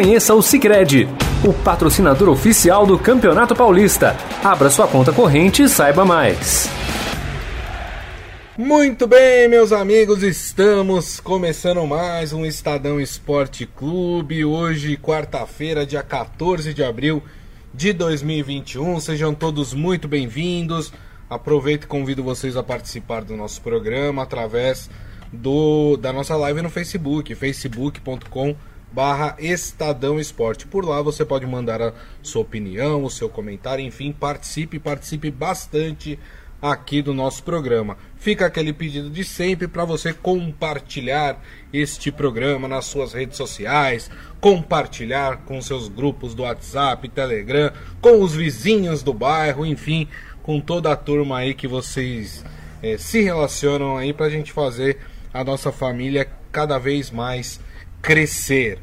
Conheça o Sicredi, o patrocinador oficial do Campeonato Paulista. Abra sua conta corrente e saiba mais. Muito bem, meus amigos, estamos começando mais um Estadão Esporte Clube. Hoje, quarta-feira, dia 14 de abril de 2021. Sejam todos muito bem-vindos. Aproveito e convido vocês a participar do nosso programa através do, da nossa live no Facebook, facebook.com barra Estadão Esporte. Por lá você pode mandar a sua opinião, o seu comentário, enfim, participe, participe bastante aqui do nosso programa. Fica aquele pedido de sempre para você compartilhar este programa nas suas redes sociais, compartilhar com seus grupos do WhatsApp, Telegram, com os vizinhos do bairro, enfim, com toda a turma aí que vocês é, se relacionam aí para a gente fazer a nossa família cada vez mais crescer.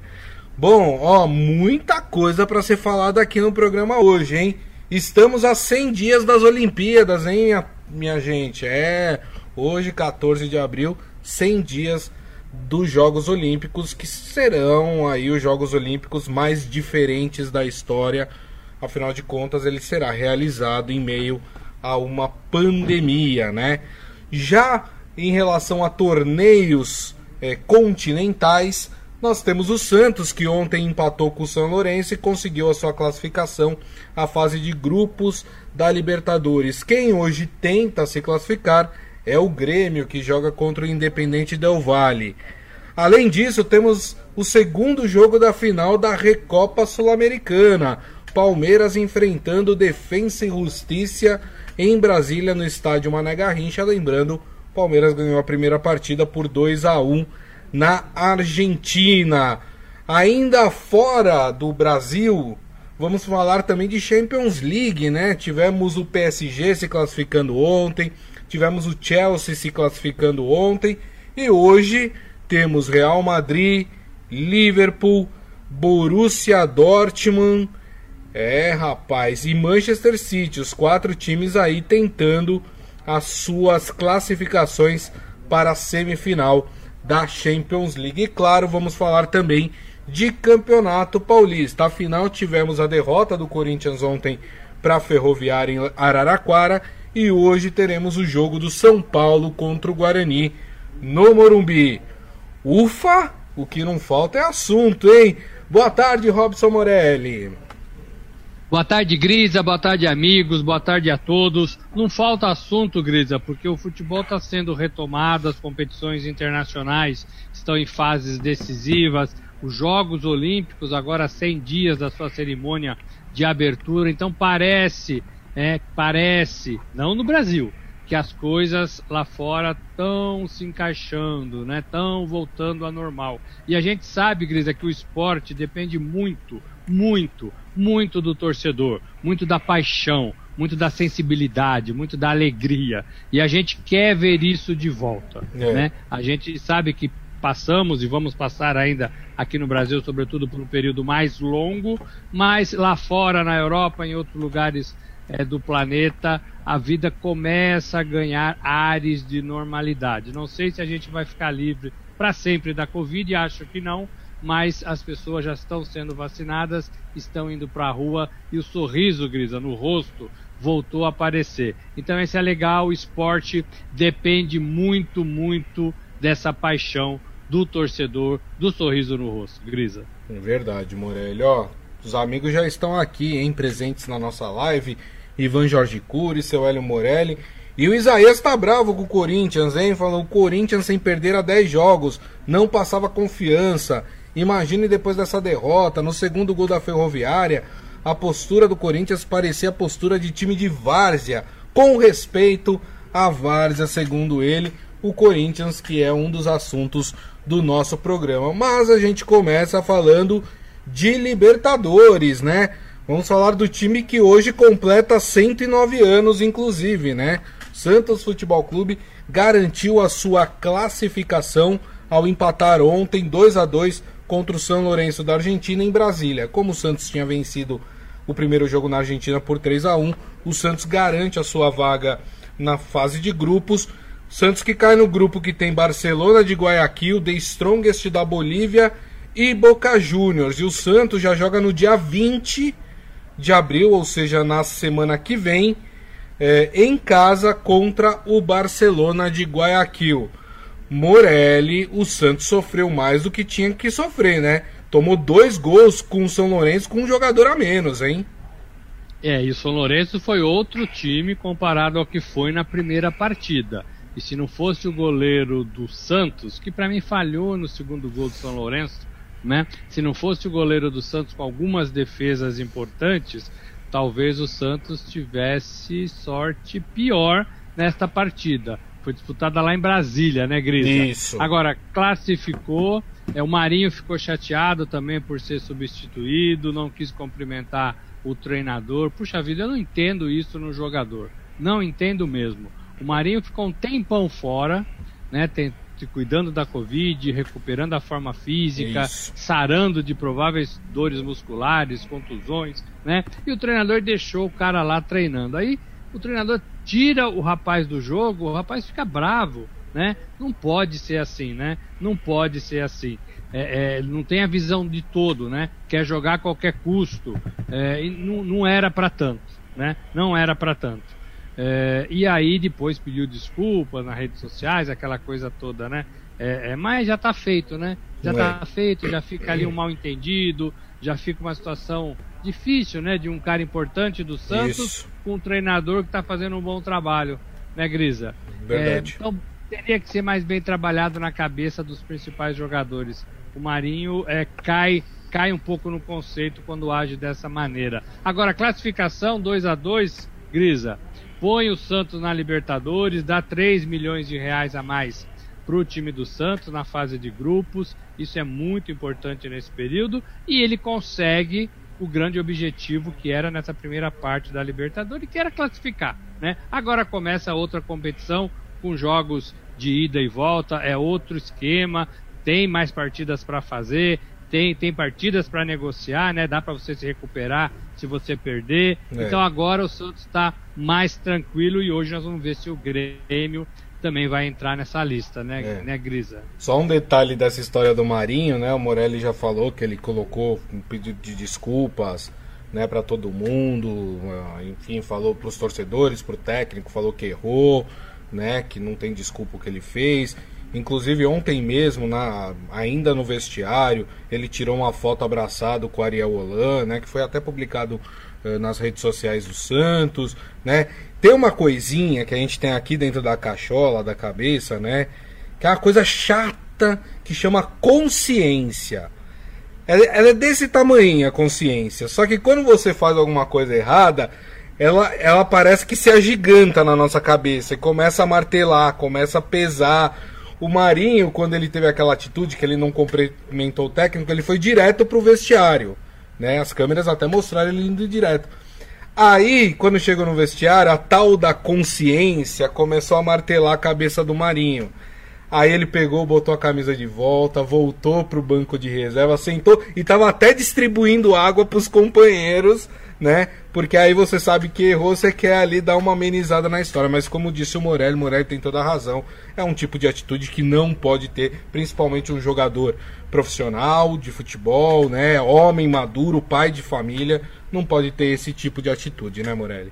Bom, ó, muita coisa para ser falada aqui no programa hoje, hein? Estamos a 100 dias das Olimpíadas, hein, minha, minha gente? É, hoje, 14 de abril, 100 dias dos Jogos Olímpicos, que serão aí os Jogos Olímpicos mais diferentes da história. Afinal de contas, ele será realizado em meio a uma pandemia, né? Já em relação a torneios é, continentais, nós temos o Santos, que ontem empatou com o São Lourenço e conseguiu a sua classificação à fase de grupos da Libertadores. Quem hoje tenta se classificar é o Grêmio, que joga contra o Independente Del Valle. Além disso, temos o segundo jogo da final da Recopa Sul-Americana. Palmeiras enfrentando Defensa e Justiça em Brasília, no estádio Mané Garrincha. Lembrando, Palmeiras ganhou a primeira partida por 2 a 1 na Argentina. Ainda fora do Brasil, vamos falar também de Champions League, né? Tivemos o PSG se classificando ontem, tivemos o Chelsea se classificando ontem e hoje temos Real Madrid, Liverpool, Borussia Dortmund, é, rapaz, e Manchester City, os quatro times aí tentando as suas classificações para a semifinal da Champions League. E claro, vamos falar também de Campeonato Paulista. Afinal, tivemos a derrota do Corinthians ontem para a Ferroviária em Araraquara e hoje teremos o jogo do São Paulo contra o Guarani no Morumbi. Ufa, o que não falta é assunto, hein? Boa tarde, Robson Morelli. Boa tarde, Grisa. Boa tarde, amigos. Boa tarde a todos. Não falta assunto, Grisa, porque o futebol está sendo retomado, as competições internacionais estão em fases decisivas, os Jogos Olímpicos agora 100 dias da sua cerimônia de abertura. Então parece, é, parece, não no Brasil, que as coisas lá fora estão se encaixando, né? Estão voltando ao normal. E a gente sabe, Grisa, que o esporte depende muito, muito muito do torcedor, muito da paixão, muito da sensibilidade, muito da alegria. E a gente quer ver isso de volta. É. Né? A gente sabe que passamos e vamos passar ainda aqui no Brasil, sobretudo por um período mais longo, mas lá fora, na Europa, em outros lugares é, do planeta, a vida começa a ganhar ares de normalidade. Não sei se a gente vai ficar livre para sempre da Covid, acho que não, mas as pessoas já estão sendo vacinadas, estão indo para a rua e o sorriso, Grisa, no rosto voltou a aparecer. Então esse é legal, o esporte depende muito, muito dessa paixão do torcedor, do sorriso no rosto, Grisa. É verdade, Morelli. Ó, os amigos já estão aqui, hein, presentes na nossa live. Ivan Jorge Cury, seu Hélio Morelli. E o Isaías tá bravo com o Corinthians, hein? Falou, o Corinthians sem perder a 10 jogos, não passava confiança. Imagine depois dessa derrota, no segundo gol da Ferroviária, a postura do Corinthians parecia a postura de time de várzea, com respeito à várzea, segundo ele, o Corinthians, que é um dos assuntos do nosso programa. Mas a gente começa falando de Libertadores, né? Vamos falar do time que hoje completa 109 anos, inclusive, né? Santos Futebol Clube garantiu a sua classificação ao empatar ontem 2 a 2 contra o São Lourenço da Argentina em Brasília. Como o Santos tinha vencido o primeiro jogo na Argentina por 3 a 1 o Santos garante a sua vaga na fase de grupos. Santos que cai no grupo que tem Barcelona de Guayaquil, The Strongest da Bolívia e Boca Juniors. E o Santos já joga no dia 20 de abril, ou seja, na semana que vem, é, em casa contra o Barcelona de Guayaquil. Morelli, o Santos sofreu mais do que tinha que sofrer, né? Tomou dois gols com o São Lourenço com um jogador a menos, hein? É, e o São Lourenço foi outro time comparado ao que foi na primeira partida. E se não fosse o goleiro do Santos, que para mim falhou no segundo gol do São Lourenço, né? Se não fosse o goleiro do Santos com algumas defesas importantes, talvez o Santos tivesse sorte pior nesta partida. Foi disputada lá em Brasília, né, Grisa? Isso. Agora, classificou. É, o Marinho ficou chateado também por ser substituído, não quis cumprimentar o treinador. Puxa vida, eu não entendo isso no jogador. Não entendo mesmo. O Marinho ficou um tempão fora, né? Tem, cuidando da Covid, recuperando a forma física, Isso. sarando de prováveis dores musculares, contusões, né? E o treinador deixou o cara lá treinando. Aí o treinador tira o rapaz do jogo, o rapaz fica bravo, né? Não pode ser assim, né? Não pode ser assim. É, é, não tem a visão de todo, né? Quer jogar a qualquer custo. É, e não, não era para tanto, né? Não era para tanto. É, e aí depois pediu desculpas nas redes sociais, aquela coisa toda, né? É, é, mas já está feito, né? Já está feito, já fica ali um mal entendido, já fica uma situação difícil, né? De um cara importante do Santos Isso. com um treinador que está fazendo um bom trabalho, né, Grisa? Verdade. então teria que ser mais bem trabalhado na cabeça dos principais jogadores. O Marinho é, cai cai um pouco no conceito quando age dessa maneira. Agora, classificação 2 a 2 Grisa, põe o Santos na Libertadores, dá 3 milhões de reais a mais para o time do Santos na fase de grupos. Isso é muito importante nesse período. E ele consegue o grande objetivo que era nessa primeira parte da Libertadores, que era classificar. Né? Agora começa outra competição com jogos de ida e volta, é outro esquema, tem mais partidas para fazer, tem, tem partidas para negociar, né? Dá para você se recuperar se você perder. É. Então agora o Santos está mais tranquilo e hoje nós vamos ver se o Grêmio também vai entrar nessa lista, né, é. né, Grisa? Só um detalhe dessa história do Marinho, né? O Morelli já falou que ele colocou um pedido de desculpas, né, para todo mundo, ah, enfim, falou para os torcedores, para o técnico, falou que errou, né, que não tem desculpa o que ele fez. Inclusive ontem mesmo, na, ainda no vestiário, ele tirou uma foto abraçado com o Ariel Holan, né, que foi até publicado uh, nas redes sociais do Santos, né? Tem uma coisinha que a gente tem aqui dentro da cachola, da cabeça, né? Que é uma coisa chata que chama consciência. Ela, ela é desse tamanho a consciência. Só que quando você faz alguma coisa errada, ela, ela parece que se agiganta na nossa cabeça e começa a martelar, começa a pesar o Marinho, quando ele teve aquela atitude que ele não cumprimentou o técnico, ele foi direto pro vestiário. Né? As câmeras até mostraram ele indo direto. Aí, quando chegou no vestiário, a tal da consciência começou a martelar a cabeça do Marinho. Aí ele pegou, botou a camisa de volta, voltou pro banco de reserva, sentou e tava até distribuindo água pros companheiros né? Porque aí você sabe que errou, você quer ali dar uma amenizada na história. Mas como disse o Morelli, Morelli tem toda a razão. É um tipo de atitude que não pode ter, principalmente um jogador profissional de futebol, né? Homem maduro, pai de família, não pode ter esse tipo de atitude, né, Morelli?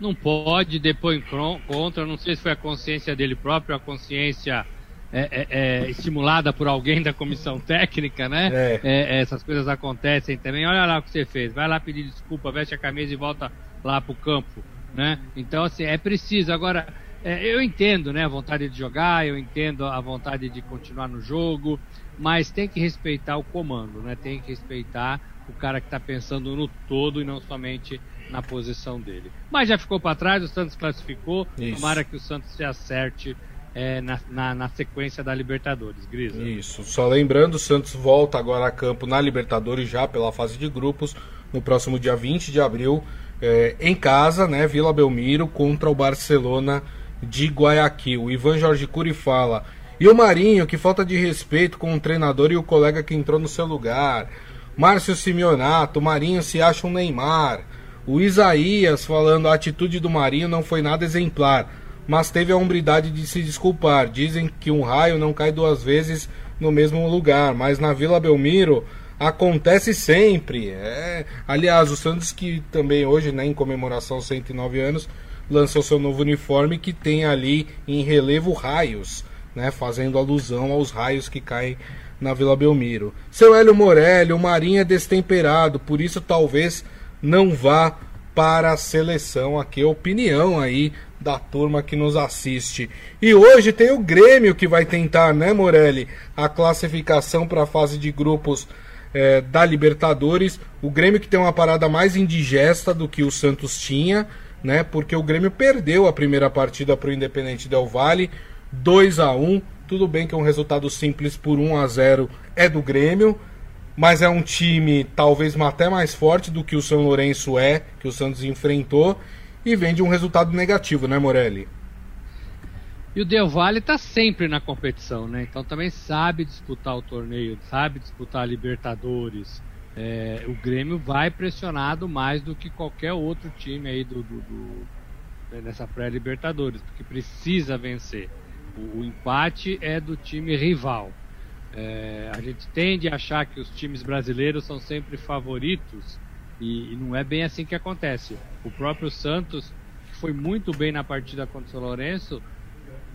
Não pode, depois contra, não sei se foi a consciência dele próprio, a consciência é, é, é, estimulada por alguém da comissão técnica, né? É. É, essas coisas acontecem também. Olha lá o que você fez, vai lá pedir desculpa, veste a camisa e volta lá pro campo, né? Então, assim, é preciso. Agora, é, eu entendo, né, a vontade de jogar, eu entendo a vontade de continuar no jogo, mas tem que respeitar o comando, né? Tem que respeitar o cara que está pensando no todo e não somente na posição dele. Mas já ficou para trás, o Santos classificou. Isso. Tomara que o Santos se acerte é, na, na, na, sequência da Libertadores, Grisa. Isso. Só lembrando, o Santos volta agora a campo na Libertadores já pela fase de grupos no próximo dia 20 de abril é, em casa, né, Vila Belmiro contra o Barcelona de Guayaquil. O Ivan Jorge Curi fala: "E o Marinho, que falta de respeito com o treinador e o colega que entrou no seu lugar. Márcio Simeonato, Marinho se acha um Neymar." O Isaías falando: "A atitude do Marinho não foi nada exemplar." mas teve a hombridade de se desculpar. Dizem que um raio não cai duas vezes no mesmo lugar, mas na Vila Belmiro acontece sempre. É... Aliás, o Santos que também hoje, né, em comemoração aos 109 anos, lançou seu novo uniforme que tem ali em relevo raios, né, fazendo alusão aos raios que caem na Vila Belmiro. Seu Hélio Morelli, o Marinho é destemperado, por isso talvez não vá para a seleção. Aqui é a opinião aí da turma que nos assiste. E hoje tem o Grêmio que vai tentar, né, Morelli, a classificação para a fase de grupos é, da Libertadores. O Grêmio que tem uma parada mais indigesta do que o Santos tinha, né? Porque o Grêmio perdeu a primeira partida para o Independente Del Vale, 2 a 1 Tudo bem que é um resultado simples por 1 a 0 é do Grêmio, mas é um time talvez até mais forte do que o São Lourenço é, que o Santos enfrentou, e vem de um resultado negativo, né, Morelli? E o Del Valle está sempre na competição, né? Então também sabe disputar o torneio, sabe disputar a Libertadores. É, o Grêmio vai pressionado mais do que qualquer outro time aí do, do, do né, nessa pré-Libertadores, porque precisa vencer. O, o, empate é do time rival. É, a gente tende a achar que os times brasileiros são sempre favoritos e, e, não é bem assim que acontece. O próprio Santos, que foi muito bem na partida contra o São Lourenço,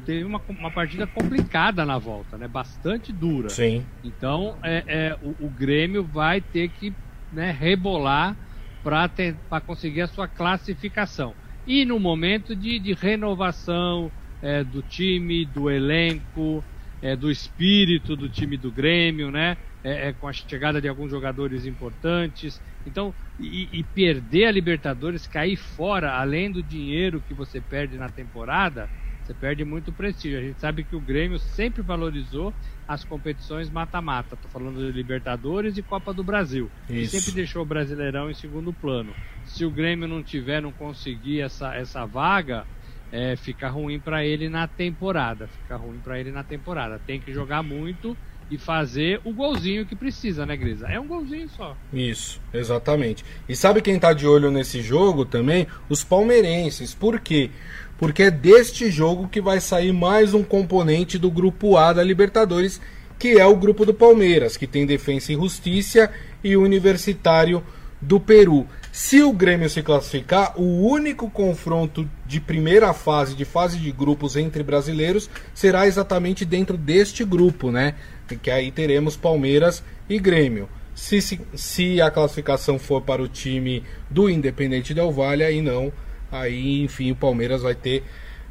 teve uma, uma partida complicada na volta, né? Bastante dura. Sim. Então, é, é o, o, Grêmio vai ter que né, rebolar para conseguir a sua classificação. E no momento de, de renovação é, do time, do elenco, é, do espírito do time do Grêmio, né? É, é, com a chegada de alguns jogadores importantes. Então, e, e, perder a Libertadores, cair fora, além do dinheiro que você perde na temporada, você perde muito prestígio. A gente sabe que o Grêmio sempre valorizou as competições mata-mata. Estou falando de Libertadores e Copa do Brasil. Isso. E sempre deixou o Brasileirão em segundo plano. Se o Grêmio não tiver, não conseguir essa, essa vaga, é, fica ruim para ele na temporada. Fica ruim para ele na temporada. Tem que jogar muito e fazer o golzinho que precisa, né, Grisa? É um golzinho só. Isso, exatamente. E sabe quem tá de olho nesse jogo também? Os palmeirenses. Por quê? porque é deste jogo que vai sair mais um componente do grupo A da Libertadores, que é o grupo do Palmeiras, que tem Defensa e Justiça e Universitário do Peru. Se o Grêmio se classificar, o único confronto de primeira fase, de fase de grupos entre brasileiros, será exatamente dentro deste grupo, né? Que aí teremos Palmeiras e Grêmio. Se, se, se a classificação for para o time do Independente Del Valle, aí não Aí, enfim, o Palmeiras vai ter.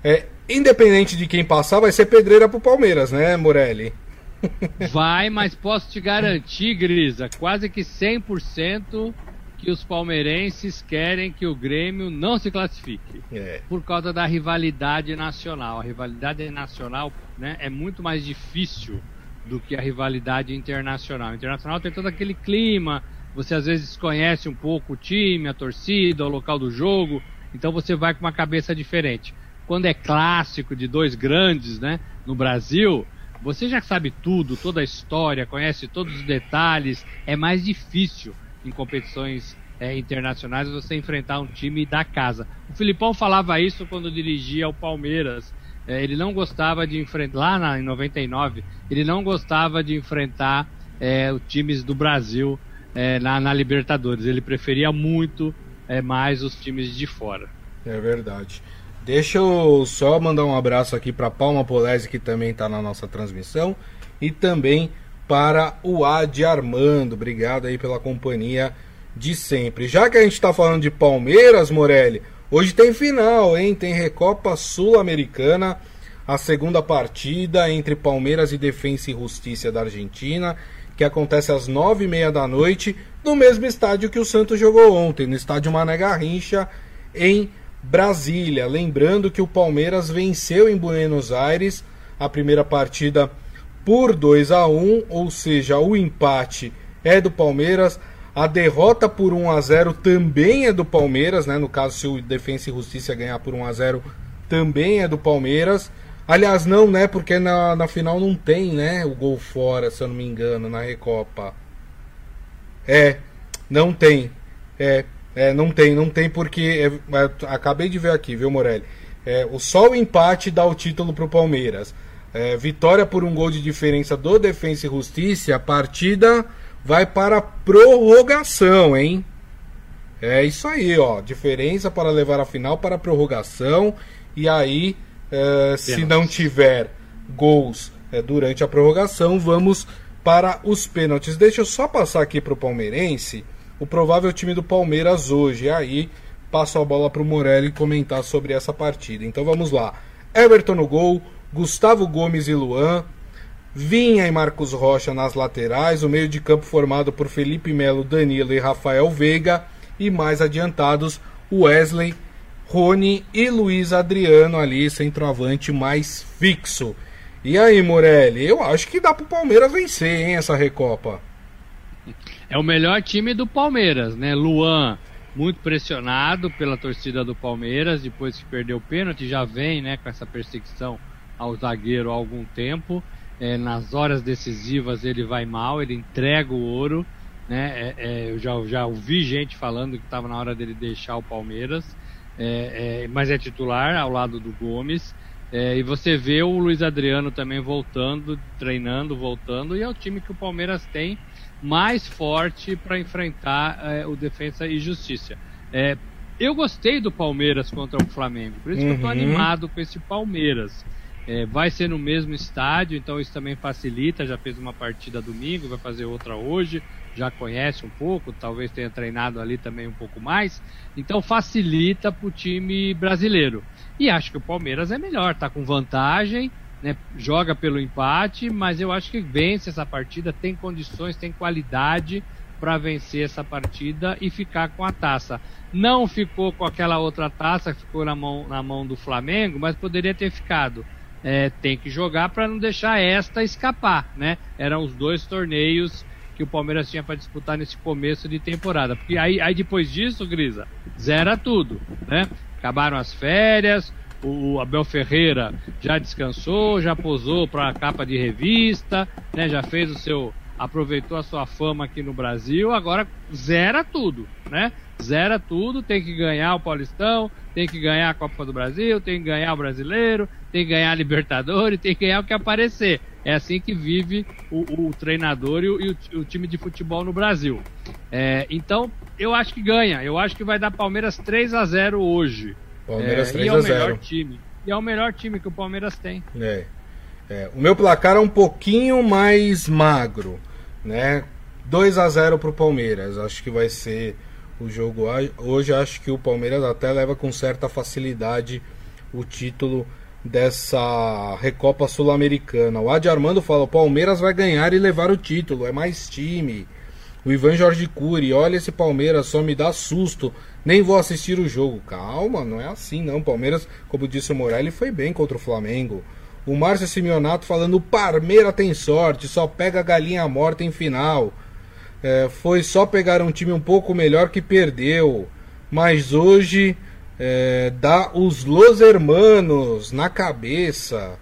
É, independente de quem passar, vai ser pedreira pro Palmeiras, né, Morelli? Vai, mas posso te garantir, Grisa, quase que 100% que os palmeirenses querem que o Grêmio não se classifique. É. Por causa da rivalidade nacional. A rivalidade nacional né, é muito mais difícil do que a rivalidade internacional. A internacional tem todo aquele clima, você às vezes conhece um pouco o time, a torcida, o local do jogo. Então você vai com uma cabeça diferente. Quando é clássico de dois grandes, né, no Brasil, você já sabe tudo, toda a história, conhece todos os detalhes. É mais difícil em competições é, internacionais você enfrentar um time da casa. O Filipão falava isso quando dirigia o Palmeiras. É, ele não gostava de enfrentar, lá na, em 99, ele não gostava de enfrentar é, os times do Brasil é, na, na Libertadores. Ele preferia muito é mais os times de fora. É verdade. Deixa eu só mandar um abraço aqui para Palma Polese, que também está na nossa transmissão, e também para o Adi Armando. Obrigado aí pela companhia de sempre. Já que a gente está falando de Palmeiras, Morelli, hoje tem final, hein? Tem Recopa Sul-Americana, a segunda partida entre Palmeiras e Defensa e Justiça da Argentina que acontece às nove e meia da noite, no mesmo estádio que o Santos jogou ontem, no estádio Mané Garrincha, em Brasília. Lembrando que o Palmeiras venceu em Buenos Aires a primeira partida por 2 a 1 ou seja, o empate é do Palmeiras. A derrota por 1 a 0 também é do Palmeiras, né? No caso, se o Defensa e Justiça ganhar por 1 a 0 também é do Palmeiras. Aliás, não, né? Porque na, na final não tem, né? O gol fora, se eu não me engano, na Recopa. É, não tem. É, é não tem, não tem porque. É, é acabei de ver aqui, viu, Morelli? É, só o empate dá o título pro Palmeiras. É, vitória por um gol de diferença do Defensa e Justiça, a partida vai para prorrogação, hein? É isso aí, ó. Diferença para levar a final para prorrogação. E aí, é, se não tiver gols é, durante a prorrogação, vamos para os pênaltis. Deixa eu só passar aqui para o palmeirense o provável time do Palmeiras hoje. E aí, passo a bola para o Morelli comentar sobre essa partida. Então vamos lá. Everton no gol, Gustavo Gomes e Luan, Vinha e Marcos Rocha nas laterais, o meio de campo formado por Felipe Melo, Danilo e Rafael Veiga, e mais adiantados Wesley, Rony e Luiz Adriano ali, centroavante mais fixo. E aí, Morelli, eu acho que dá pro Palmeiras vencer, hein, essa Recopa. É o melhor time do Palmeiras, né? Luan, muito pressionado pela torcida do Palmeiras, depois que perdeu o pênalti, já vem, né, com essa perseguição ao zagueiro há algum tempo. É, nas horas decisivas ele vai mal, ele entrega o ouro. Né? É, é, eu já, já ouvi gente falando que estava na hora dele deixar o Palmeiras, é, é, mas é titular ao lado do Gomes. É, e você vê o Luiz Adriano também voltando, treinando, voltando, e é o time que o Palmeiras tem mais forte para enfrentar o Defensa e Justiça. eu gostei do Palmeiras contra o Flamengo, por isso uhum. que eu estou animado com esse Palmeiras. É, vai ser no mesmo estádio, então isso também facilita. Já fez uma partida domingo, vai fazer outra hoje. Já conhece um pouco, talvez tenha treinado ali também um pouco mais. Então facilita para o time brasileiro. E acho que o Palmeiras é melhor, tá com vantagem, né, joga pelo empate, mas eu acho que vence essa partida, tem condições, tem qualidade para vencer essa partida e ficar com a taça. Não ficou com aquela outra taça que ficou na mão, na mão do Flamengo, mas poderia ter ficado é, tem que jogar para não deixar esta escapar, né? Eram os dois torneios que o Palmeiras tinha para disputar nesse começo de temporada. Porque aí, aí depois disso, Grisa, zera tudo, né? Acabaram as férias, o Abel Ferreira já descansou, já posou para a capa de revista, né? Já fez o seu aproveitou a sua fama aqui no Brasil, agora zera tudo, né? Zera tudo, tem que ganhar o Paulistão, tem que ganhar a Copa do Brasil, tem que ganhar o Brasileiro, tem que ganhar a Libertadores, tem que ganhar o que aparecer. É assim que vive o, o treinador e, o, e o, time de futebol no Brasil. É, então, eu acho que ganha. Eu acho que vai dar Palmeiras 3 a 0 hoje. Palmeiras é, 3 a 0. E é o melhor time. E é o melhor time que o Palmeiras tem. É. é. O meu placar é um pouquinho mais magro, né? 2 a 0 pro Palmeiras. Acho que vai ser o jogo hoje acho que o Palmeiras até leva com certa facilidade o título dessa Recopa Sul-Americana. O Adi Armando fala: o Palmeiras vai ganhar e levar o título, é mais time. O Ivan Jorge Cury, olha esse Palmeiras, só me dá susto. Nem vou assistir o jogo. Calma, não é assim não. Palmeiras, como disse o Morelli, foi bem contra o Flamengo. O Márcio Simeonato falando: o Parmeira tem sorte, só pega a galinha morta em final. É, foi só pegar um time um pouco melhor que perdeu. Mas hoje é, dá os Los Hermanos na cabeça.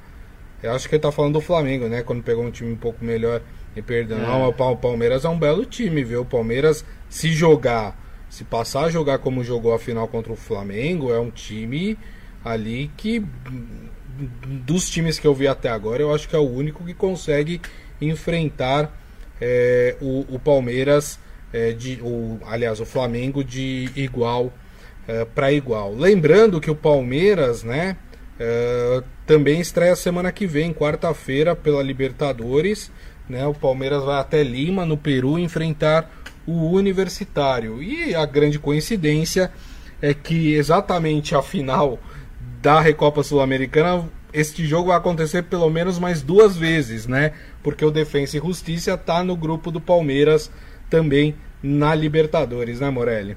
Eu acho que ele tá falando do Flamengo, né? Quando pegou um time um pouco melhor e perdeu. É. Não, o Palmeiras é um belo time, viu? O Palmeiras, se jogar, se passar a jogar como jogou a final contra o Flamengo, é um time ali que. Dos times que eu vi até agora, eu acho que é o único que consegue enfrentar é, o, o, Palmeiras, é, de, o, aliás, o Flamengo de igual é, para igual. Lembrando que o Palmeiras, né, é, também estreia semana que vem, quarta-feira, pela Libertadores. Né, o Palmeiras vai até Lima, no Peru, enfrentar o Universitário. E a grande coincidência é que exatamente a final da Recopa Sul-Americana este jogo vai acontecer pelo menos mais duas vezes, né? Porque o Defensa e Justiça tá no grupo do Palmeiras também na Libertadores, né, Morelli?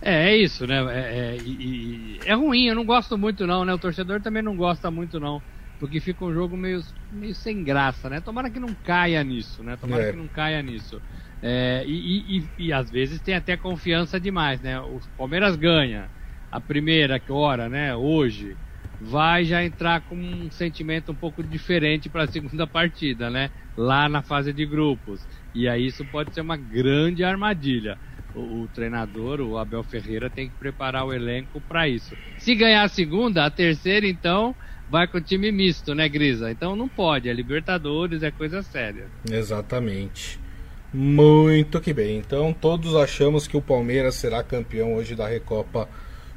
É, é isso, né? É, é, é, ruim, eu não gosto muito não, né? O torcedor também não gosta muito não. Porque fica um jogo meio, meio sem graça, né? Tomara que não caia nisso, né? Tomara é. que não caia nisso. É, e, e, e, às vezes tem até confiança demais, né? O Palmeiras ganha a primeira hora, né? Hoje vai já entrar com um sentimento um pouco diferente para a segunda partida, né? Lá na fase de grupos. E aí isso pode ser uma grande armadilha. O, o treinador, o Abel Ferreira, tem que preparar o elenco para isso. Se ganhar a segunda, a terceira, então, vai com o time misto, né, Grisa? Então não pode, é Libertadores, é coisa séria. Exatamente. Muito que bem. Então todos achamos que o Palmeiras será campeão hoje da Recopa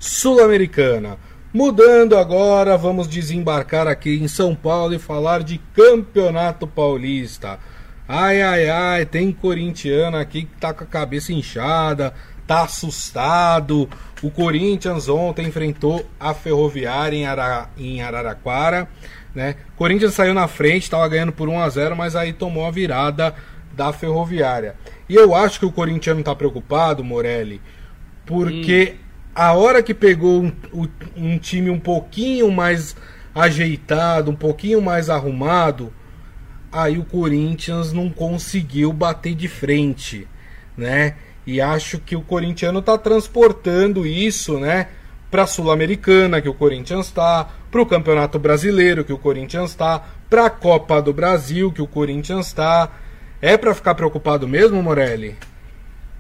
Sul-Americana. Mudando agora, vamos desembarcar aqui em São Paulo e falar de Campeonato Paulista. Ai, ai, ai, tem corintiano aqui que tá com a cabeça inchada, tá assustado. O Corinthians ontem enfrentou a Ferroviária em, Ara... em Araraquara, né? Corinthians saiu na frente, estava ganhando por 1 a 0, mas aí tomou a virada da Ferroviária. E eu acho que o corintiano tá preocupado, Morelli, porque hum. A hora que pegou um, um time um pouquinho mais ajeitado, um pouquinho mais arrumado, aí o Corinthians não conseguiu bater de frente, né? E acho que o corintiano está transportando isso, né? Para a Sul-Americana, que o Corinthians está, para o Campeonato Brasileiro, que o Corinthians está, para a Copa do Brasil, que o Corinthians está. É para ficar preocupado mesmo, Morelli?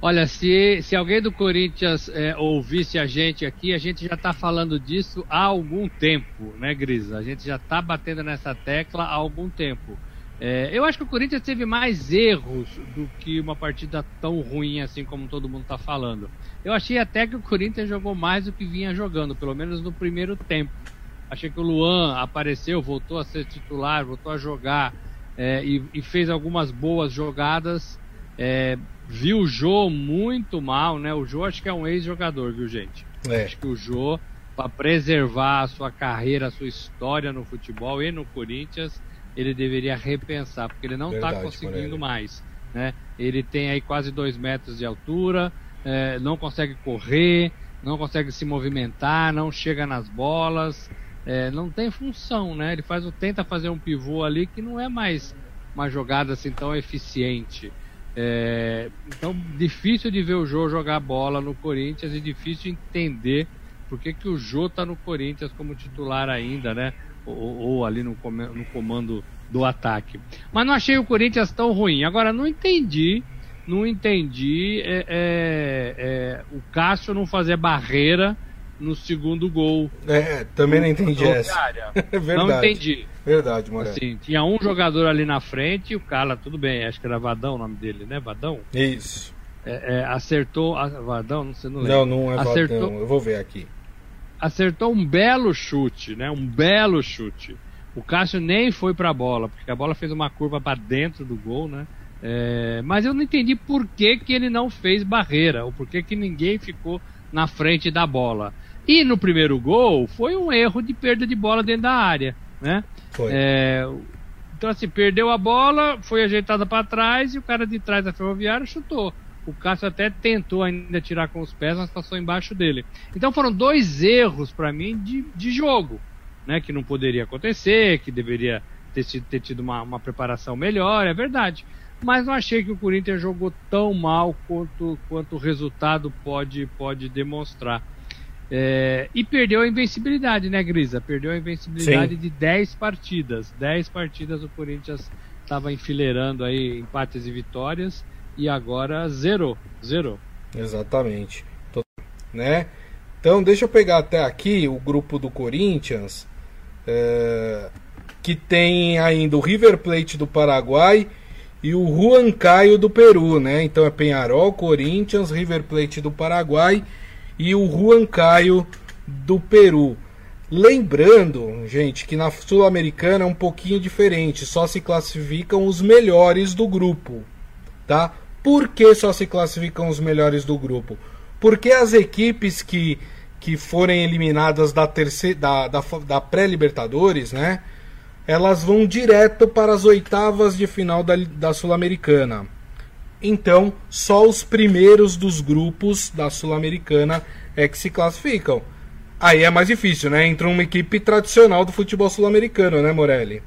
Olha, se, se alguém do Corinthians é, ouvisse a gente aqui, a gente já está falando disso há algum tempo, né, Grisa? A gente já está batendo nessa tecla há algum tempo. É, eu acho que o Corinthians teve mais erros do que uma partida tão ruim assim como todo mundo está falando. Eu achei até que o Corinthians jogou mais do que vinha jogando, pelo menos no primeiro tempo. Achei que o Luan apareceu, voltou a ser titular, voltou a jogar é, e, e, fez algumas boas jogadas. É, viu o Jô muito mal, né? O Jô acho que é um ex-jogador, viu, gente? É. Acho que o Jô, para preservar a sua carreira, a sua história no futebol e no Corinthians, ele deveria repensar, porque ele não está conseguindo mais. Né? Ele tem aí quase dois metros de altura, é, não consegue correr, não consegue se movimentar, não chega nas bolas, é, não tem função, né? Ele faz, tenta fazer um pivô ali que não é mais uma jogada assim tão eficiente. É, então, difícil de ver o Jô jogar bola no Corinthians e difícil entender por que, que o Jô está no Corinthians como titular ainda, né? ou, ou ali no, no comando do ataque. Mas não achei o Corinthians tão ruim. Agora, não entendi, não entendi é, é, é, o Cássio não fazer barreira no segundo gol. É, também não entendi essa. É verdade. Não entendi. Verdade, Moré. Assim, tinha um jogador ali na frente e o cara, tudo bem, acho que era Vadão o nome dele, né? Vadão? Isso. É, é, acertou. A, Vadão, não sei, não lembro. Não, não é acertou, Vadão, eu vou ver aqui acertou um belo chute, né? Um belo chute. O Cássio nem foi para a bola, porque a bola fez uma curva para dentro do gol, né? É, mas eu não entendi por que, que ele não fez barreira, ou por que, que ninguém ficou na frente da bola. E no primeiro gol foi um erro de perda de bola dentro da área, né? Foi. É, então assim, perdeu a bola, foi ajeitada para trás e o cara de trás da ferroviária chutou. O Cássio até tentou ainda tirar com os pés, mas passou embaixo dele. Então foram dois erros para mim de, de jogo, né? Que não poderia acontecer, que deveria ter, ter tido uma, uma preparação melhor, é verdade. Mas não achei que o Corinthians jogou tão mal quanto, quanto o resultado pode, pode demonstrar. É, e perdeu a invencibilidade, né, Grisa? Perdeu a invencibilidade Sim. de 10 partidas. 10 partidas o Corinthians estava enfileirando aí empates e vitórias e agora zerou, zerou. Exatamente. Né? Então deixa eu pegar até aqui o grupo do Corinthians, é, que tem ainda o River Plate do Paraguai e o Huancayo do Peru, né? Então é Penharol, Corinthians, River Plate do Paraguai e o Huancayo do Peru. Lembrando, gente, que na Sul-Americana é um pouquinho diferente, só se classificam os melhores do grupo, tá? Por que só se classificam os melhores do grupo? Porque as equipes que, que forem eliminadas da, da, da, da pré-Libertadores, né? Elas vão direto para as oitavas de final da, da Sul-Americana. Então, só os primeiros dos grupos da Sul-Americana é que se classificam. Aí é mais difícil, né? Entra uma equipe tradicional do futebol sul-americano, né, Morelli?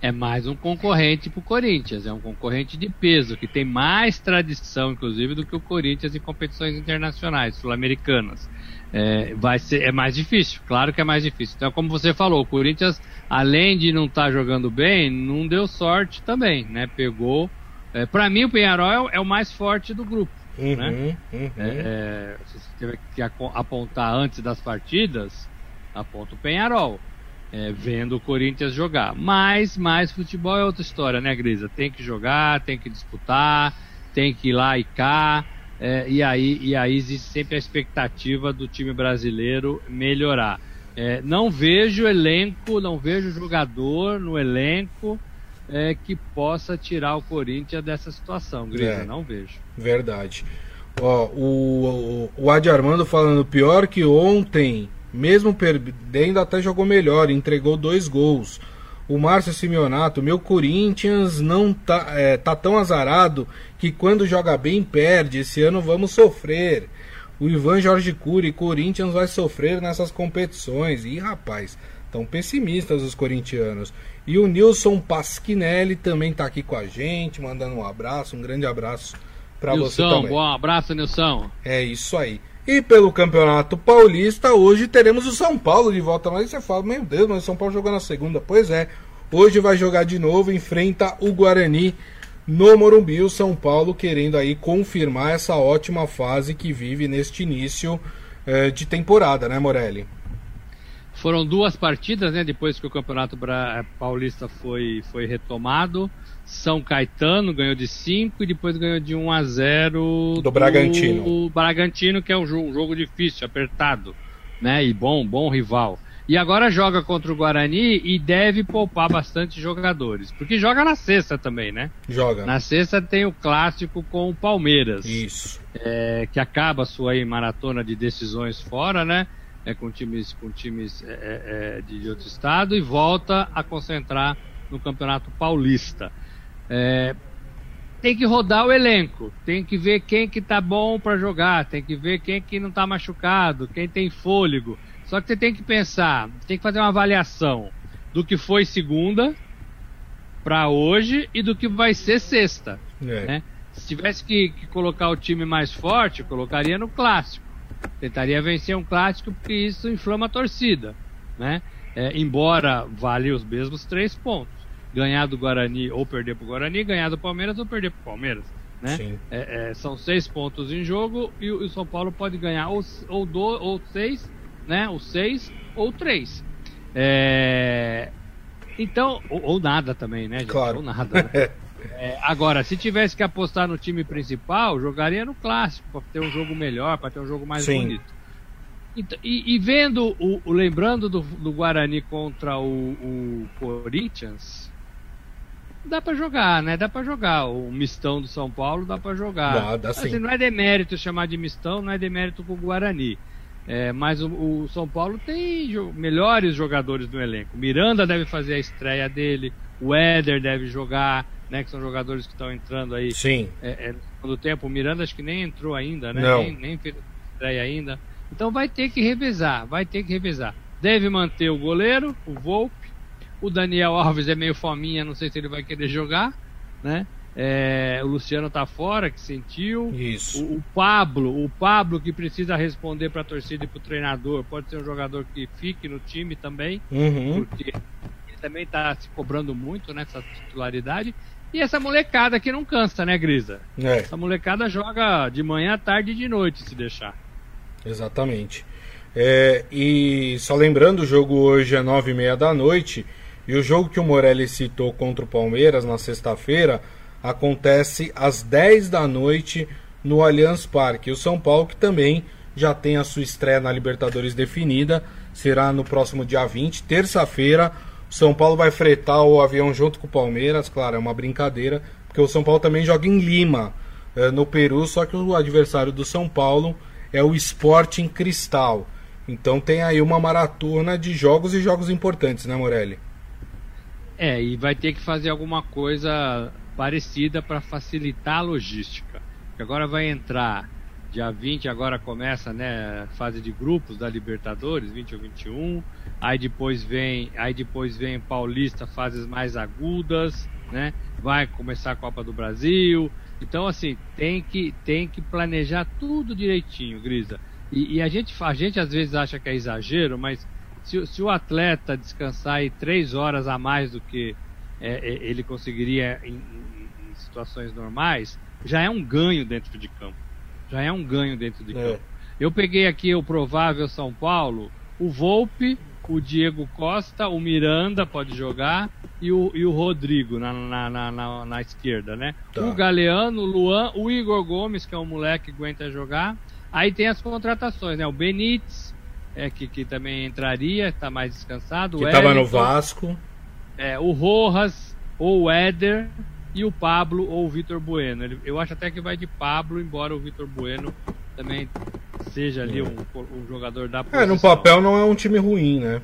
é mais um concorrente para o Corinthians, é um concorrente de peso, que tem mais tradição, inclusive, do que o Corinthians em competições internacionais, sul-americanas. É, vai ser, é mais difícil, claro que é mais difícil. Então, como você falou, o Corinthians, além de não estar tá jogando bem, não deu sorte também, né? Pegou. É, para mim, o Penharol é, é, o mais forte do grupo. Uhum, né? Uhum. É, é se você tiver que apontar antes das partidas, aponta o Penharol. é, vendo o Corinthians jogar. Mas, mas futebol é outra história, né, Grisa? Tem que jogar, tem que disputar, tem que ir lá e cá. É, e, aí, e aí existe sempre a expectativa do time brasileiro melhorar. Não vejo elenco, não vejo jogador no elenco é, que possa tirar o Corinthians dessa situação, Grisa, é, não vejo. Verdade. Ó, o, o, o Adi Armando falando pior que ontem, mesmo perdendo, até jogou melhor, entregou dois gols. O Márcio Simeonato, meu Corinthians não tá, é, tá tão azarado que quando joga bem perde. Esse ano vamos sofrer. O Ivan Jorge Cury, Corinthians vai sofrer nessas competições. E rapaz, tão pessimistas os corintianos. E o Nilson Pasquinelli também tá aqui com a gente, mandando um abraço, um grande abraço para você também. Bom abraço, Nilson. É isso aí. E pelo Campeonato Paulista, hoje teremos o São Paulo de volta. Mas você fala, meu Deus, mas o São Paulo jogou na segunda. Pois é, hoje vai jogar de novo, enfrenta o Guarani no Morumbi. O São Paulo querendo aí confirmar essa ótima fase que vive neste início eh, de temporada, né, Morelli? Foram duas partidas, né, depois que o Campeonato Paulista foi, foi retomado. São Caetano ganhou de 5 e depois ganhou de 1 a 0 do, do Bragantino. O Bragantino, que é um jogo, um jogo difícil, apertado, né? E bom, bom rival. E agora joga contra o Guarani e deve poupar bastante jogadores. Porque joga na sexta também, né? Joga. Na sexta tem o clássico com o Palmeiras. Isso. É, que acaba a sua aí, maratona de decisões fora, né? É, com times, com times é, é, é de, de outro estado e volta a concentrar no Campeonato Paulista. É, tem que rodar o elenco, tem que ver quem que tá bom para jogar, tem que ver quem que não tá machucado, quem tem fôlego. Só que você tem que pensar, tem que fazer uma avaliação do que foi segunda para hoje e do que vai ser sexta. É. Né? Se tivesse que, que, colocar o time mais forte, colocaria no clássico. Tentaria vencer um clássico porque isso inflama a torcida, né? É, embora vale os mesmos três pontos ganhar do Guarani ou perder para o Guarani, ganhar do Palmeiras ou perder para o Palmeiras. Né? É, é, são seis pontos em jogo e o, São Paulo pode ganhar ou, ou, do, ou seis, né? ou seis ou três. É... Então, ou, ou, nada também, né, gente? Claro. Ou nada. Né? É, agora, se tivesse que apostar no time principal, jogaria no clássico, para ter um jogo melhor, para ter um jogo mais Sim. bonito. E, e, vendo, o, o lembrando do, do, Guarani contra o, o Corinthians, dá para jogar, né? Dá para jogar. O mistão do São Paulo dá para jogar. Dá, dá assim, não é demérito chamar de mistão, não é demérito com o Guarani. É, mas o, o, São Paulo tem jo melhores jogadores no elenco. Miranda deve fazer a estreia dele, o Éder deve jogar, né? Que são jogadores que estão entrando aí. Sim. É, é, no tempo, o Miranda acho que nem entrou ainda, né? Não. Nem, nem fez estreia ainda. Então vai ter que revezar, vai ter que revezar. Deve manter o goleiro, o Volpe, o Daniel Alves é meio fominha, não sei se ele vai querer jogar, né? É, o Luciano tá fora, que sentiu. Isso. O, o Pablo, o Pablo que precisa responder para a torcida e para o treinador, pode ser um jogador que fique no time também, uhum. porque ele também está se cobrando muito nessa titularidade. E essa molecada que não cansa, né, Grisa? É. Essa molecada joga de manhã, tarde e de noite, se deixar. Exatamente. É, e só lembrando, o jogo hoje é nove e meia da noite. E o jogo que o Morelli citou contra o Palmeiras na sexta-feira acontece às 10 da noite no Allianz Parque. O São Paulo, que também já tem a sua estreia na Libertadores definida, será no próximo dia 20, terça-feira. São Paulo vai fretar o avião junto com o Palmeiras, claro, é uma brincadeira, porque o São Paulo também joga em Lima, eh, no Peru, só que o adversário do São Paulo é o Sporting Cristal. Então tem aí uma maratona de jogos e jogos importantes, né, Morelli? É, e vai ter que fazer alguma coisa parecida para facilitar a logística. Porque agora vai entrar dia 20, agora começa, né, fase de grupos da Libertadores, 20 ou 21. Aí depois vem, aí depois vem Paulista, fases mais agudas, né? Vai começar a Copa do Brasil. Então assim, tem que tem que planejar tudo direitinho, Grisa. E, e a gente a gente às vezes acha que é exagero, mas se, se o atleta descansar aí três horas a mais do que é, é, ele conseguiria em, em, em, situações normais, já é um ganho dentro de campo. Já é um ganho dentro de é. campo. Eu peguei aqui o provável São Paulo, o Volpe, o Diego Costa, o Miranda pode jogar e o, e o Rodrigo na, na, na, na, na esquerda, né? Tá. O Galeano, o Luan, o Igor Gomes, que é um moleque que aguenta jogar. Aí tem as contratações, né? O Benítez, é, que, que também entraria, está mais descansado. Que estava no Vasco. É, o Rojas, ou o Éder, e o Pablo ou o Vitor Bueno. Ele, eu acho até que vai de Pablo, embora o Vitor Bueno também seja ali um, um jogador da posição. É, no papel não é um time ruim, né?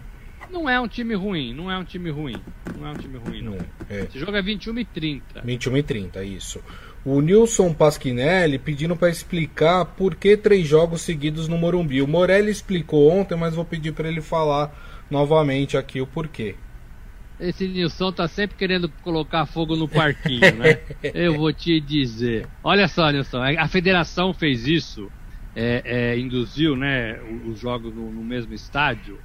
Não é um time ruim, não é um time ruim. Não é um time ruim, não. É. Esse jogo é 21 e 30. 21 e 30, isso. O Nilson Pasquinelli pedindo para explicar por que três jogos seguidos no Morumbi. O Morelli explicou ontem, mas vou pedir para ele falar novamente aqui o porquê. Esse Nilson tá sempre querendo colocar fogo no parquinho, né? Eu vou te dizer. Olha só, Nilson, a federação fez isso, é, é, induziu né, os jogos no, no mesmo estádio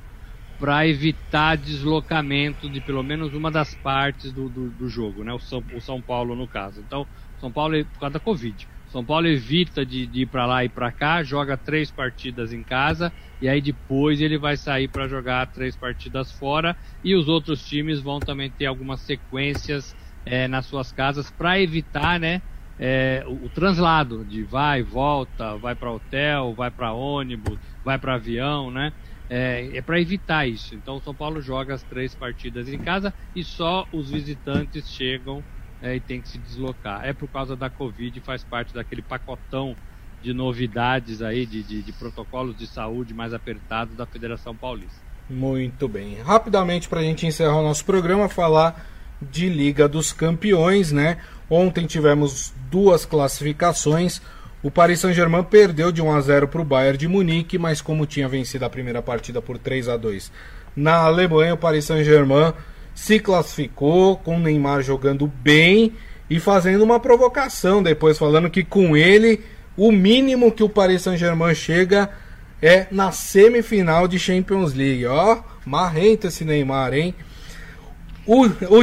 para evitar deslocamento de pelo menos uma das partes do, do, do jogo, né? O São, o São Paulo no caso. Então, São Paulo é por causa da Covid. São Paulo evita de, de ir para lá e para cá, joga três partidas em casa e aí depois ele vai sair para jogar três partidas fora e os outros times vão também ter algumas sequências é, nas suas casas para evitar, né, é, o, o, translado de vai, volta, vai para hotel, vai para ônibus, vai para avião, né? É, é para evitar isso. Então, o São Paulo joga as três partidas em casa e só os visitantes chegam é, e tem que se deslocar. É por causa da Covid, faz parte daquele pacotão de novidades aí, de, de, de protocolos de saúde mais apertados da Federação Paulista. Muito bem. Rapidamente, para a gente encerrar o nosso programa, falar de Liga dos Campeões, né? Ontem tivemos duas classificações. O Paris Saint-Germain perdeu de 1 a 0 para o Bayern de Munique, mas como tinha vencido a primeira partida por 3 a 2 na Alemanha, o Paris Saint-Germain se classificou com o Neymar jogando bem e fazendo uma provocação depois, falando que com ele o mínimo que o Paris Saint-Germain chega é na semifinal de Champions League. Ó, marrento esse Neymar, hein? O, o,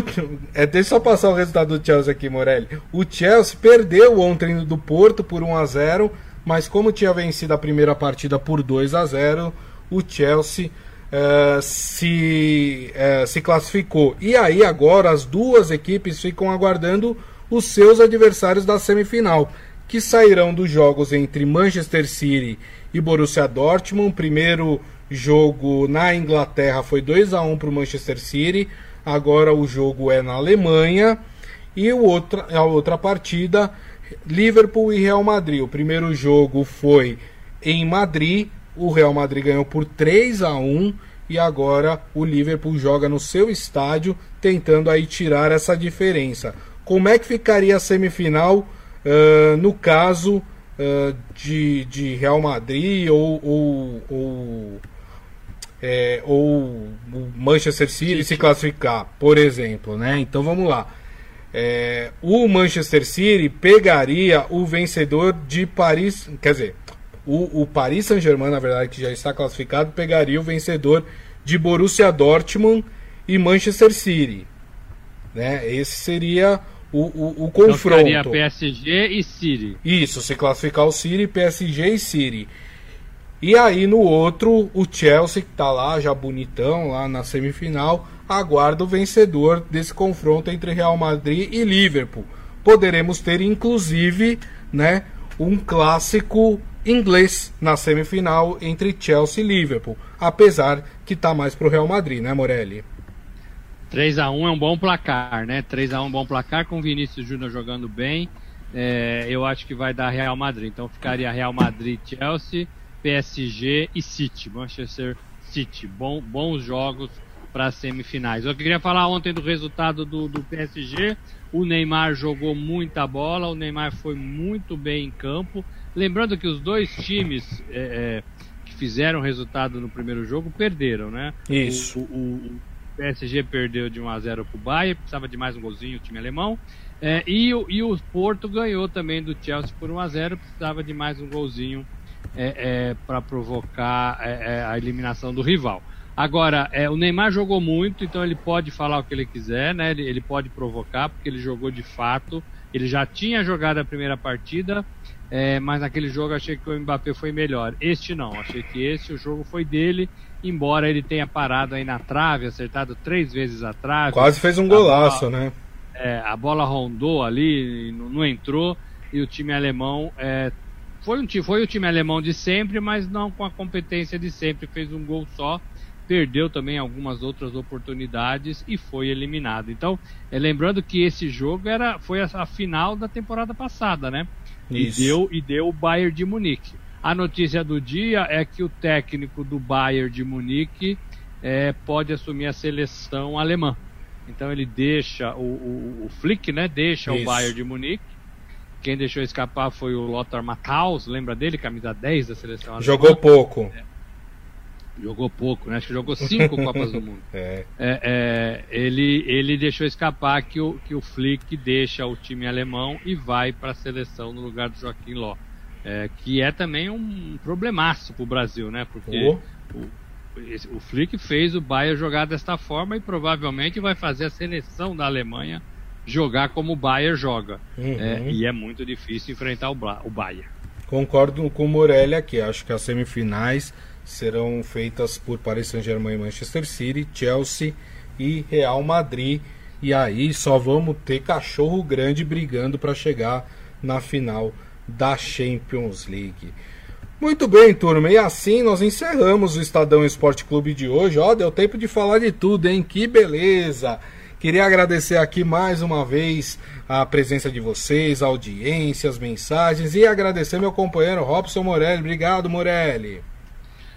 é, deixa eu só passar o resultado do Chelsea aqui, Morelli. O Chelsea perdeu ontem do Porto por 1 a 0 mas como tinha vencido a primeira partida por 2 a 0 o Chelsea uh, se, uh, se classificou. E aí agora as duas equipes ficam aguardando os seus adversários da semifinal, que sairão dos jogos entre Manchester City e Borussia Dortmund. Primeiro jogo na Inglaterra foi 2 a 1 para o Manchester City. Agora o jogo é na Alemanha. E o outra, a outra partida, Liverpool e Real Madrid. O primeiro jogo foi em Madrid, o Real Madrid ganhou por 3 a 1 e agora o Liverpool joga no seu estádio tentando aí tirar essa diferença. Como é que ficaria a semifinal uh, no caso uh, de, de Real Madrid ou, ou, ou, é, ou Manchester City se classificar, por exemplo, né? Então vamos lá. É, o Manchester City pegaria o vencedor de Paris, quer dizer, o, o Paris Saint-Germain, na verdade, que já está classificado, pegaria o vencedor de Borussia Dortmund e Manchester City. Né? Esse seria o, o, o confronto. Então PSG e City. Isso, se classificar o City, PSG e City. E aí no outro, o Chelsea, que está lá já bonitão, lá na semifinal, aguarda o vencedor desse confronto entre Real Madrid e Liverpool. Poderemos ter, inclusive, né, um clássico inglês na semifinal entre Chelsea e Liverpool, apesar que está mais para o Real Madrid, né, Morelli? 3 a 1 é um bom placar, né? 3 a 1 é um bom placar com o Vinícius Júnior jogando bem. É, eu acho que vai dar Real Madrid. Então ficaria Real Madrid, Chelsea, PSG e City, Manchester City. Bom, bons jogos para as semifinais. Eu queria falar ontem do resultado do, do PSG. O Neymar jogou muita bola, o Neymar foi muito bem em campo. Lembrando que os dois times é, é, que fizeram resultado no primeiro jogo perderam, né? Isso. O, o, o PSG perdeu de 1 a 0 para o Bayern, precisava de mais um golzinho o time alemão. É, e, o, e o Porto ganhou também do Chelsea por 1 a 0 precisava de mais um golzinho é, é, para provocar é, é, a eliminação do rival. Agora, é, o Neymar jogou muito, então ele pode falar o que ele quiser, né? Ele, ele, pode provocar, porque ele jogou de fato Ele já tinha jogado a primeira partida, é, mas naquele jogo achei que o Mbappé foi melhor. Este não, achei que esse o jogo foi dele, embora ele tenha parado aí na trave, acertado três vezes a trave. Quase fez um golaço, bola, né? É, a bola rondou ali, não, não, entrou, e o time alemão é, foi, um, foi o time alemão de sempre, mas não com a competência de sempre, fez um gol só perdeu também algumas outras oportunidades e foi eliminado. Então, é, lembrando que esse jogo era, foi a, a final da temporada passada, né? Isso. E deu, e deu o Bayern de Munique. A notícia do dia é que o técnico do Bayern de Munique é, pode assumir a seleção alemã. Então ele deixa o, o, o Flick, né? Deixa Isso. o Bayern de Munique. Quem deixou escapar foi o Lothar Matthaus, lembra dele? Camisa 10 da seleção alemã. Jogou pouco. É. Jogou pouco, né? Acho que jogou cinco Copas do Mundo. É. É, é, ele, ele deixou escapar que o, que o Flick deixa o time alemão e vai para a seleção no lugar do Joaquim Ló. É, que é também um problemaço para o Brasil, né? Porque oh. o, o Flick fez o Bayern jogar desta forma e provavelmente vai fazer a seleção da Alemanha jogar como o Bayern joga. Uhum. É, e é muito difícil enfrentar o, o Bayern. Concordo com o Morelli aqui. Acho que as semifinais serão feitas por Paris Saint-Germain, Manchester City, Chelsea e Real Madrid. E aí só vamos ter cachorro grande brigando para chegar na final da Champions League. Muito bem, turma, e assim nós encerramos o Estadão Esporte Clube de hoje. Ó, deu tempo de falar de tudo, hein? Que beleza! Queria agradecer aqui mais uma vez a presença de vocês, a audiência, as mensagens e agradecer meu companheiro Robson Morelli. Obrigado, Morelli.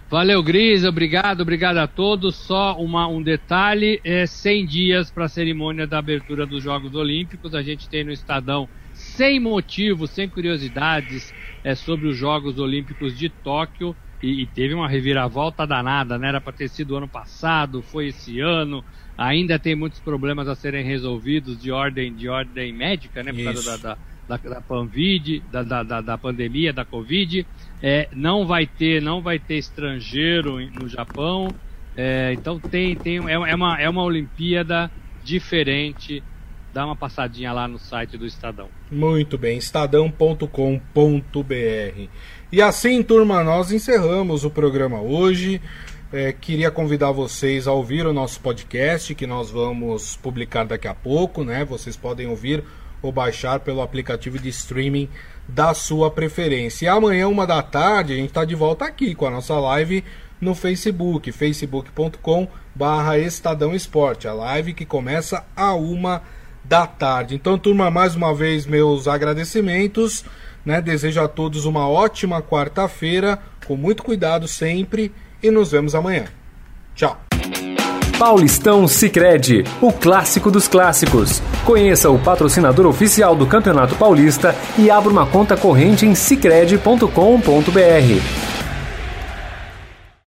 Valeu, Gris, obrigado, obrigado a todos. Só uma, um detalhe: é 100 dias para a cerimônia da abertura dos Jogos Olímpicos. A gente tem no Estadão, sem motivo, sem curiosidades, é, sobre os Jogos Olímpicos de Tóquio. E, e teve uma reviravolta danada, né? Era para ter sido ano passado, foi esse ano. Ainda tem muitos problemas a serem resolvidos de ordem, de ordem médica, né? Por Isso. causa da, da da, da Panvid, da, da, da, pandemia, da Covid. É, não vai ter, não vai ter estrangeiro no Japão. É, então tem, tem é, é, uma, é uma Olimpíada diferente. Dá uma passadinha lá no site do Estadão. Muito bem, estadão.com.br. E assim, turma, nós encerramos o programa hoje. É, queria convidar vocês a ouvir o nosso podcast que nós vamos publicar daqui a pouco, né? Vocês podem ouvir ou baixar pelo aplicativo de streaming da sua preferência. E amanhã, uma da tarde, a gente está de volta aqui com a nossa live no Facebook, facebook.com barra Estadão Esporte, a live que começa a uma da tarde. Então, turma, mais uma vez meus agradecimentos, né? Desejo a todos uma ótima quarta-feira, com muito cuidado sempre, e nos vemos amanhã. Tchau! Paulistão Sicredi, o clássico dos clássicos. Conheça o patrocinador oficial do Campeonato Paulista e abra uma conta corrente em sicredi.com.br.